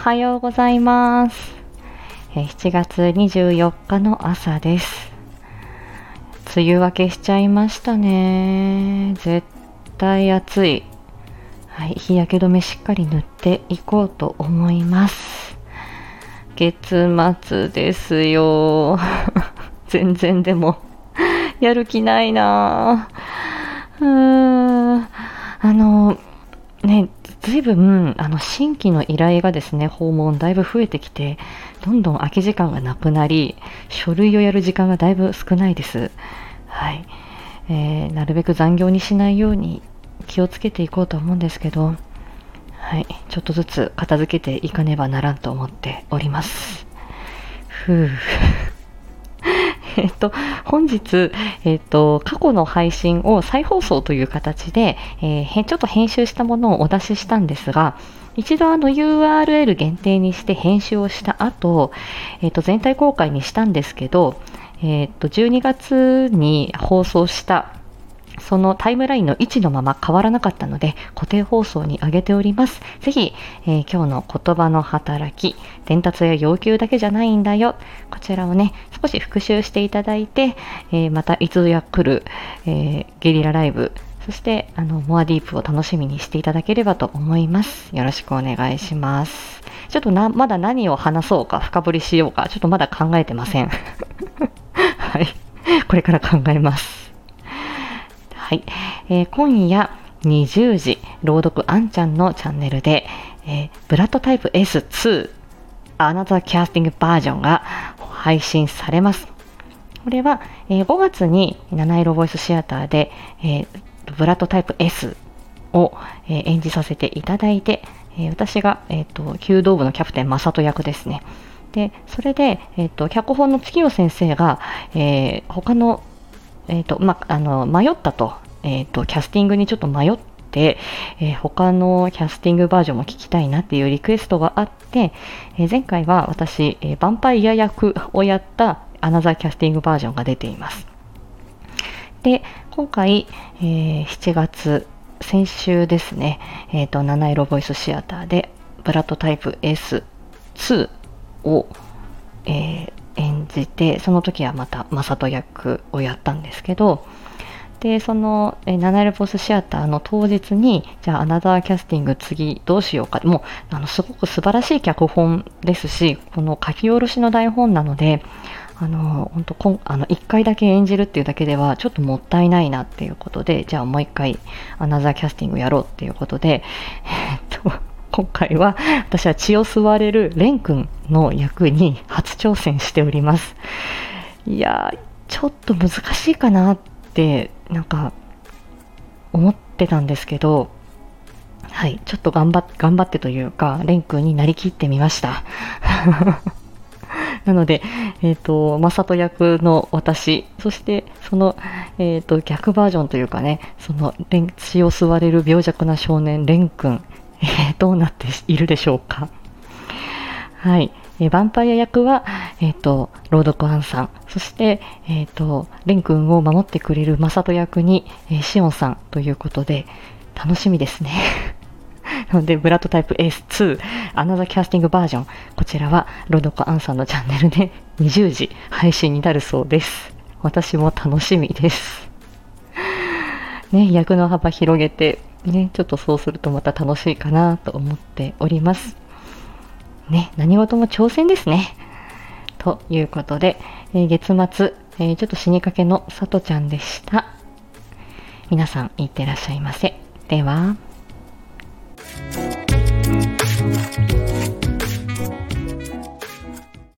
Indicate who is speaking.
Speaker 1: はようございます。7月24日の朝です。梅雨明けしちゃいましたね。絶対暑い。はい、日焼け止めしっかり塗っていこうと思います。月末ですよ。全然でも、やる気ないなぁうーん。あの、ね、ずいぶん、あの、新規の依頼がですね、訪問だいぶ増えてきて、どんどん空き時間がなくなり、書類をやる時間がだいぶ少ないです。はい。えーなるべく残業にしないように気をつけていこうと思うんですけど、はい。ちょっとずつ片付けていかねばならんと思っております。ふう。えっと、本日、えっと、過去の配信を再放送という形で、えーちょっと編集したものをお出ししたんですが、一度あの URL 限定にして編集をした後、えっと、全体公開にしたんですけど、えっと、12月に放送したそのタイムラインの位置のまま変わらなかったので、固定放送に上げております。ぜひ、えー今日の言葉の働き、伝達や要求だけじゃないんだよ。こちらをね、少し復習していただいて、えーまたいつや来る、えーゲリラライブ、そして、あの、モアディープを楽しみにしていただければと思います。よろしくお願いします。ちょっとな、まだ何を話そうか、深掘りしようか、ちょっとまだ考えてません。はい。これから考えます。はい、えー今夜20時、朗読あんちゃんのチャンネルで、えーブラッドタイプ S2 Another Casting バージョンが配信されます。これは、えー5月に七色ボイスシアターで、えーブラッドタイプ S を、え演じさせていただいて、えー私が、えー、と弓道部のキャプテン正人役ですね。でそれで、えー、と脚本の月夜先生が、えー他のえーとまあ、あの迷ったと,、えーと、キャスティングにちょっと迷って、えー他のキャスティングバージョンも聞きたいなっていうリクエストがあって、えー前回は私、えーヴァンパイア役をやったアナザーキャスティングバージョンが出ています。で、今回、えー7月、先週ですね、えっ、と、七色ボイスシアターで、ブラッドタイプ S2 を、えーじて、その時はまた、マサト役をやったんですけど、で、その、えー、七色ボスシアターの当日に、じゃあ、アナザーキャスティング次どうしようか。もう、あの、すごく素晴らしい脚本ですし、この書き下ろしの台本なので、あの、本当こん、あの、一回だけ演じるっていうだけでは、ちょっともったいないなっていうことで、じゃあもう一回、アナザーキャスティングやろうっていうことで、えっと、今回は、私は血を吸われるレン君の役に初挑戦しております。いやー、ちょっと難しいかなって、なんか、思ってたんですけど、はい、ちょっと頑張っ頑張ってというか、レン君になりきってみました。なので、えっ、と、マサト役の私、そして、その、えっ、と、逆バージョンというかね、その、血を吸われる病弱な少年、レン君、えーどうなっているでしょうか。はい。えーヴァンパイア役は、えっ、と、ロードコアンさん、そして、えっ、と、レン君を守ってくれるマサト役に、えーシオンさんということで、楽しみですね。な ので、ブラッドタイプ S2、アナザキャスティングバージョン、こちらは、ロードコアンさんのチャンネルで 20時配信になるそうです。私も楽しみです。ね、役の幅広げて、ね、ちょっとそうするとまた楽しいかなと思っております。ね、何事も挑戦ですね。ということで、えー月末、えーちょっと死にかけのさとちゃんでした。皆さん、いってらっしゃいませ。では。